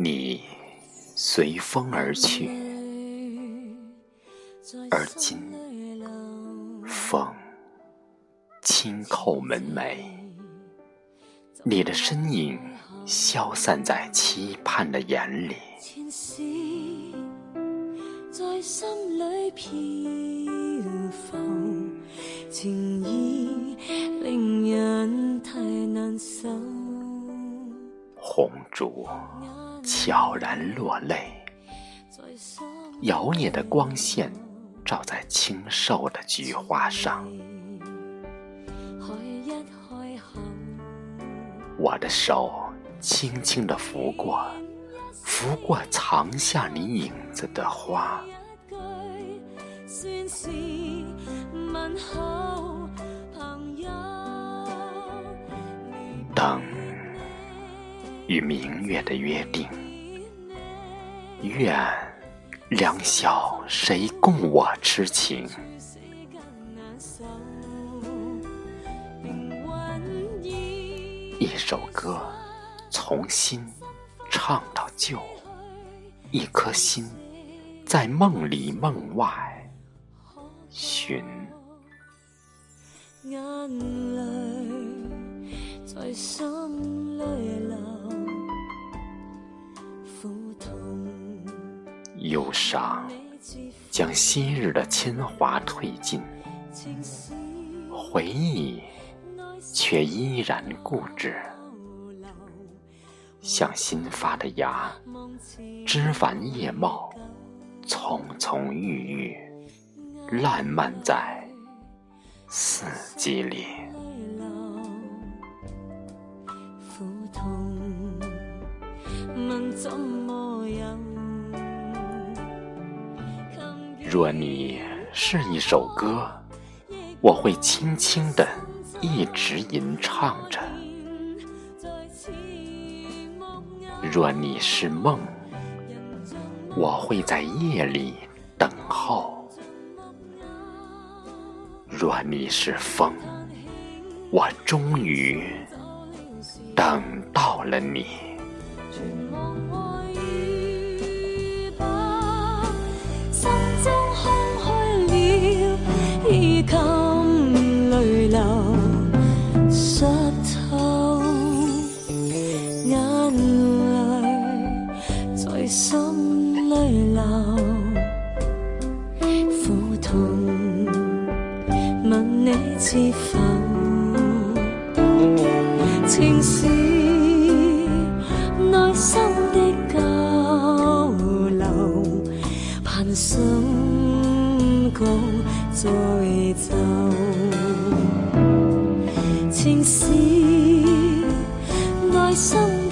你随风而去，而今风轻叩门楣，你的身影消散在期盼的眼里。情意令人太难受。红烛悄然落泪，摇曳的光线照在清瘦的菊花上。我的手轻轻地拂过。拂过藏下你影子的花，等与明月的约定，愿两小谁共我痴情？一首歌，从新。唱到旧，一颗心在梦里梦外寻。忧伤将昔日的铅华褪尽，回忆却依然固执。像新发的芽，枝繁叶茂，葱葱郁郁，烂漫在四季里。若你是一首歌，我会轻轻的一直吟唱着。若你是梦，我会在夜里等候；若你是风，我终于等到了你。眼泪在心里流苦痛问你知否情是内心的交流。盼心高再走情是心。